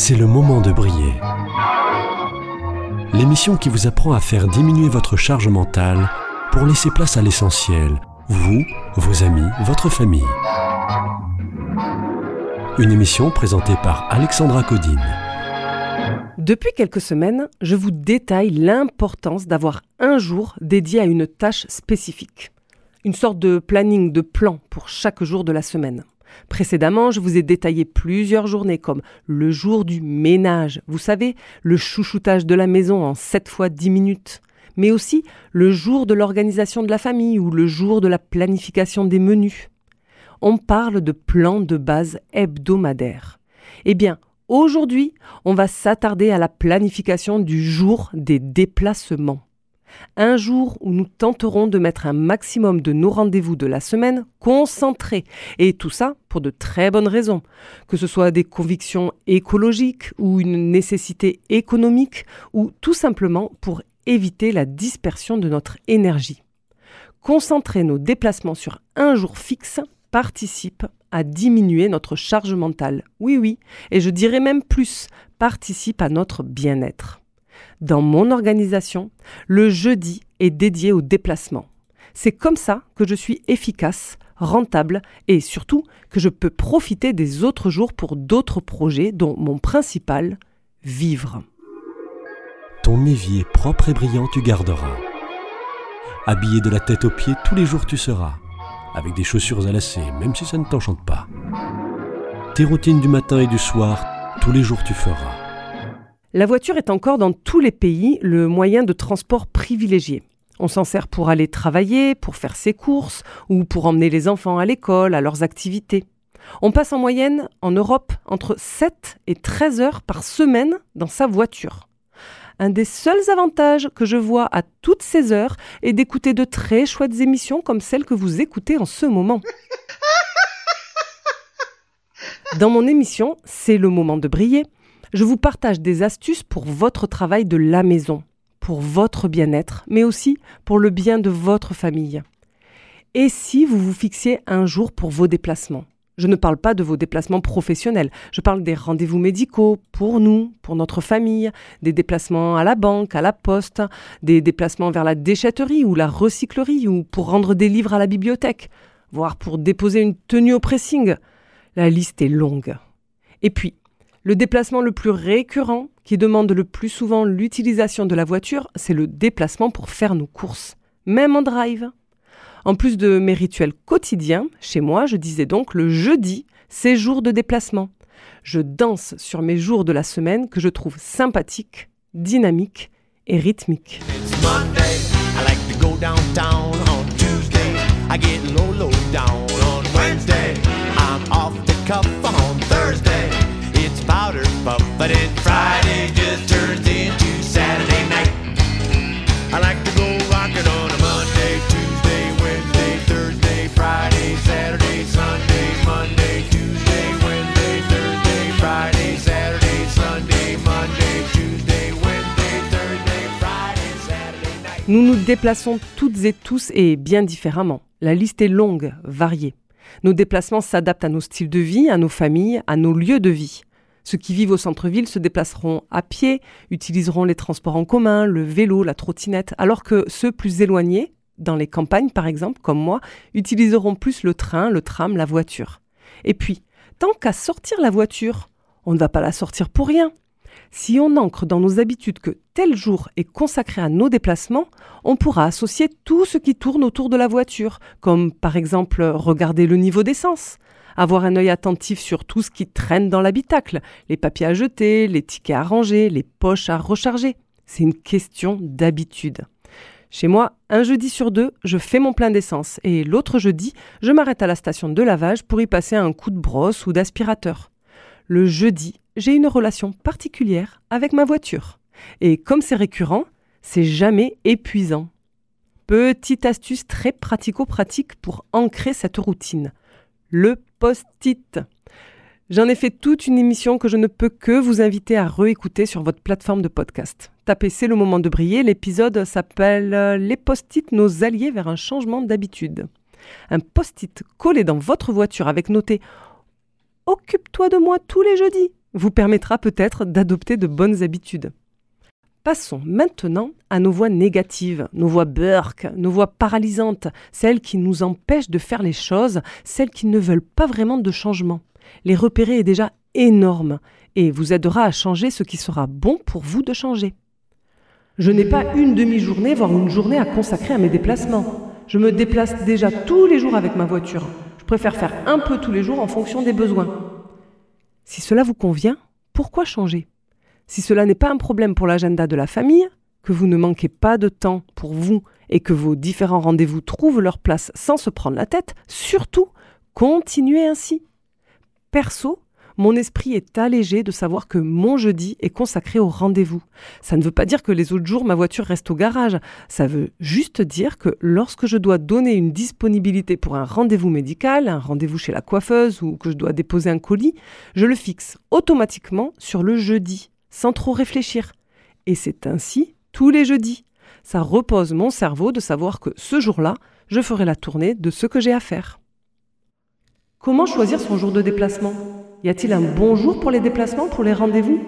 c'est le moment de briller. L'émission qui vous apprend à faire diminuer votre charge mentale pour laisser place à l'essentiel, vous, vos amis, votre famille. Une émission présentée par Alexandra Codine. Depuis quelques semaines, je vous détaille l'importance d'avoir un jour dédié à une tâche spécifique. Une sorte de planning de plan pour chaque jour de la semaine. Précédemment, je vous ai détaillé plusieurs journées comme le jour du ménage, vous savez, le chouchoutage de la maison en 7 fois 10 minutes, mais aussi le jour de l'organisation de la famille ou le jour de la planification des menus. On parle de plan de base hebdomadaire. Eh bien, aujourd'hui, on va s'attarder à la planification du jour des déplacements. Un jour où nous tenterons de mettre un maximum de nos rendez-vous de la semaine concentrés. Et tout ça pour de très bonnes raisons. Que ce soit des convictions écologiques ou une nécessité économique ou tout simplement pour éviter la dispersion de notre énergie. Concentrer nos déplacements sur un jour fixe participe à diminuer notre charge mentale. Oui, oui, et je dirais même plus, participe à notre bien-être. Dans mon organisation, le jeudi est dédié au déplacement. C'est comme ça que je suis efficace, rentable et surtout que je peux profiter des autres jours pour d'autres projets dont mon principal, vivre. Ton évier propre et brillant tu garderas. Habillé de la tête aux pieds tous les jours tu seras, avec des chaussures à lacets, même si ça ne t'enchante pas. Tes routines du matin et du soir, tous les jours tu feras. La voiture est encore dans tous les pays le moyen de transport privilégié. On s'en sert pour aller travailler, pour faire ses courses ou pour emmener les enfants à l'école, à leurs activités. On passe en moyenne en Europe entre 7 et 13 heures par semaine dans sa voiture. Un des seuls avantages que je vois à toutes ces heures est d'écouter de très chouettes émissions comme celle que vous écoutez en ce moment. Dans mon émission, c'est le moment de briller je vous partage des astuces pour votre travail de la maison, pour votre bien-être, mais aussi pour le bien de votre famille. Et si vous vous fixiez un jour pour vos déplacements? Je ne parle pas de vos déplacements professionnels, je parle des rendez-vous médicaux pour nous, pour notre famille, des déplacements à la banque, à la poste, des déplacements vers la déchetterie ou la recyclerie ou pour rendre des livres à la bibliothèque, voire pour déposer une tenue au pressing. La liste est longue. Et puis, le déplacement le plus récurrent, qui demande le plus souvent l'utilisation de la voiture, c'est le déplacement pour faire nos courses, même en drive. En plus de mes rituels quotidiens, chez moi, je disais donc le jeudi, c'est jour de déplacement. Je danse sur mes jours de la semaine que je trouve sympathiques, dynamiques et rythmiques. Nous nous déplaçons toutes et tous et bien différemment. La liste est longue, variée. Nos déplacements s'adaptent à nos styles de vie, à nos familles, à nos lieux de vie. Ceux qui vivent au centre-ville se déplaceront à pied, utiliseront les transports en commun, le vélo, la trottinette, alors que ceux plus éloignés, dans les campagnes par exemple, comme moi, utiliseront plus le train, le tram, la voiture. Et puis, tant qu'à sortir la voiture, on ne va pas la sortir pour rien. Si on ancre dans nos habitudes que tel jour est consacré à nos déplacements, on pourra associer tout ce qui tourne autour de la voiture, comme par exemple regarder le niveau d'essence, avoir un œil attentif sur tout ce qui traîne dans l'habitacle, les papiers à jeter, les tickets à ranger, les poches à recharger. C'est une question d'habitude. Chez moi, un jeudi sur deux, je fais mon plein d'essence et l'autre jeudi, je m'arrête à la station de lavage pour y passer un coup de brosse ou d'aspirateur. Le jeudi, j'ai une relation particulière avec ma voiture. Et comme c'est récurrent, c'est jamais épuisant. Petite astuce très pratico-pratique pour ancrer cette routine. Le post-it. J'en ai fait toute une émission que je ne peux que vous inviter à réécouter sur votre plateforme de podcast. Tapez C'est le moment de briller, l'épisode s'appelle Les post-it, nos alliés vers un changement d'habitude. Un post-it collé dans votre voiture avec noté Occupe-toi de moi tous les jeudis vous permettra peut-être d'adopter de bonnes habitudes. Passons maintenant à nos voix négatives, nos voix burk, nos voix paralysantes, celles qui nous empêchent de faire les choses, celles qui ne veulent pas vraiment de changement. Les repérer est déjà énorme et vous aidera à changer ce qui sera bon pour vous de changer. Je n'ai pas une demi-journée, voire une journée à consacrer à mes déplacements. Je me déplace déjà tous les jours avec ma voiture. Je préfère faire un peu tous les jours en fonction des besoins. Si cela vous convient, pourquoi changer? Si cela n'est pas un problème pour l'agenda de la famille, que vous ne manquez pas de temps pour vous et que vos différents rendez-vous trouvent leur place sans se prendre la tête, surtout, continuez ainsi. Perso, mon esprit est allégé de savoir que mon jeudi est consacré au rendez-vous. Ça ne veut pas dire que les autres jours ma voiture reste au garage, ça veut juste dire que lorsque je dois donner une disponibilité pour un rendez-vous médical, un rendez-vous chez la coiffeuse ou que je dois déposer un colis, je le fixe automatiquement sur le jeudi sans trop réfléchir. Et c'est ainsi tous les jeudis. Ça repose mon cerveau de savoir que ce jour-là, je ferai la tournée de ce que j'ai à faire. Comment choisir son jour de déplacement? Y a-t-il un bon jour pour les déplacements, pour les rendez-vous?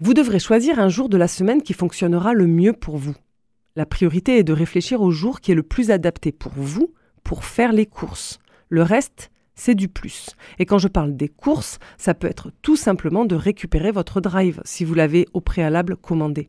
Vous devrez choisir un jour de la semaine qui fonctionnera le mieux pour vous. La priorité est de réfléchir au jour qui est le plus adapté pour vous pour faire les courses. Le reste, c'est du plus. Et quand je parle des courses, ça peut être tout simplement de récupérer votre drive si vous l'avez au préalable commandé.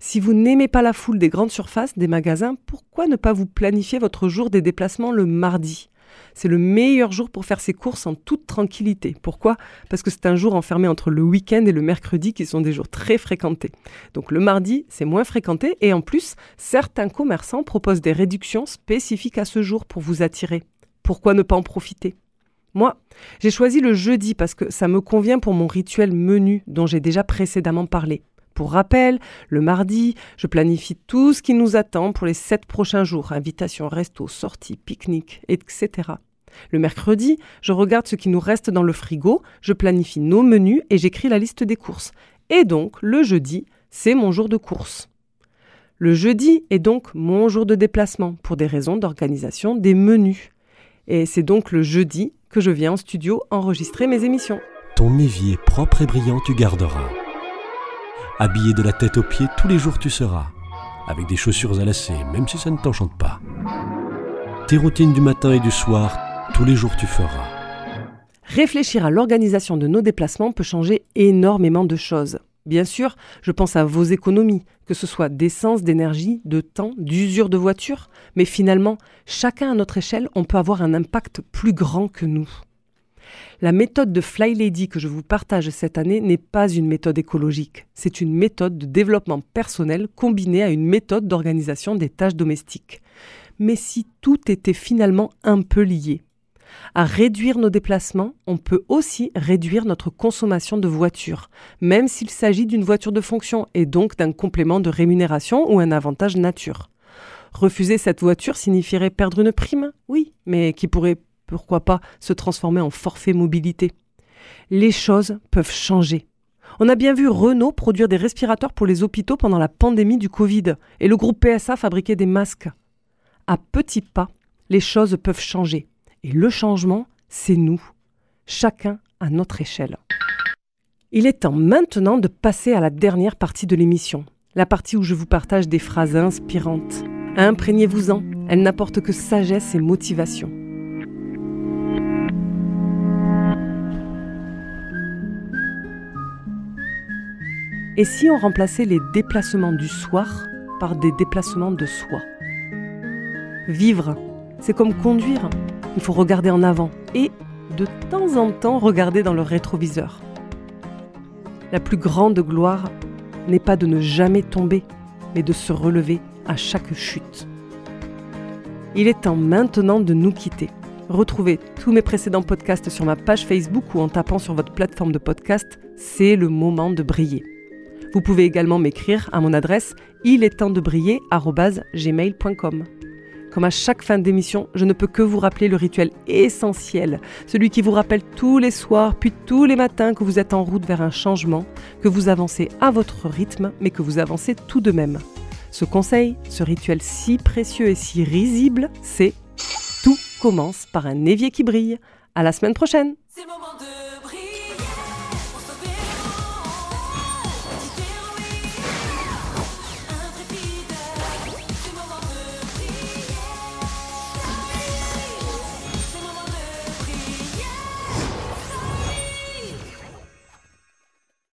Si vous n'aimez pas la foule des grandes surfaces, des magasins, pourquoi ne pas vous planifier votre jour des déplacements le mardi? C'est le meilleur jour pour faire ses courses en toute tranquillité. Pourquoi? Parce que c'est un jour enfermé entre le week-end et le mercredi qui sont des jours très fréquentés. Donc le mardi, c'est moins fréquenté et en plus, certains commerçants proposent des réductions spécifiques à ce jour pour vous attirer pourquoi ne pas en profiter? Moi, j'ai choisi le jeudi parce que ça me convient pour mon rituel menu dont j'ai déjà précédemment parlé. Pour rappel, le mardi, je planifie tout ce qui nous attend pour les sept prochains jours, invitations, resto, sorties, pique-nique, etc. Le mercredi, je regarde ce qui nous reste dans le frigo, je planifie nos menus et j'écris la liste des courses. Et donc, le jeudi, c'est mon jour de course. Le jeudi est donc mon jour de déplacement pour des raisons d'organisation des menus. Et c'est donc le jeudi que je viens en studio enregistrer mes émissions. Ton évier propre et brillant tu garderas. Habillé de la tête aux pieds, tous les jours tu seras. Avec des chaussures à lacets, même si ça ne t'enchante pas. Tes routines du matin et du soir, tous les jours tu feras. Réfléchir à l'organisation de nos déplacements peut changer énormément de choses. Bien sûr, je pense à vos économies, que ce soit d'essence, d'énergie, de temps, d'usure de voiture, mais finalement, chacun à notre échelle, on peut avoir un impact plus grand que nous. La méthode de Fly Lady que je vous partage cette année n'est pas une méthode écologique, c'est une méthode de développement personnel combinée à une méthode d'organisation des tâches domestiques. Mais si tout était finalement un peu lié, à réduire nos déplacements, on peut aussi réduire notre consommation de voiture, même s'il s'agit d'une voiture de fonction et donc d'un complément de rémunération ou un avantage nature. Refuser cette voiture signifierait perdre une prime? Oui, mais qui pourrait, pourquoi pas, se transformer en forfait mobilité. Les choses peuvent changer. On a bien vu Renault produire des respirateurs pour les hôpitaux pendant la pandémie du Covid et le groupe PSA fabriquer des masques. À petits pas, les choses peuvent changer. Et le changement, c'est nous, chacun à notre échelle. Il est temps maintenant de passer à la dernière partie de l'émission, la partie où je vous partage des phrases inspirantes. Imprégnez-vous-en, elles n'apportent que sagesse et motivation. Et si on remplaçait les déplacements du soir par des déplacements de soi? Vivre, c'est comme conduire. Il faut regarder en avant et, de temps en temps, regarder dans le rétroviseur. La plus grande gloire n'est pas de ne jamais tomber, mais de se relever à chaque chute. Il est temps maintenant de nous quitter. Retrouvez tous mes précédents podcasts sur ma page Facebook ou en tapant sur votre plateforme de podcast, c'est le moment de briller. Vous pouvez également m'écrire à mon adresse il est temps de briller comme à chaque fin d'émission, je ne peux que vous rappeler le rituel essentiel, celui qui vous rappelle tous les soirs puis tous les matins que vous êtes en route vers un changement, que vous avancez à votre rythme, mais que vous avancez tout de même. Ce conseil, ce rituel si précieux et si risible, c'est tout commence par un évier qui brille. À la semaine prochaine.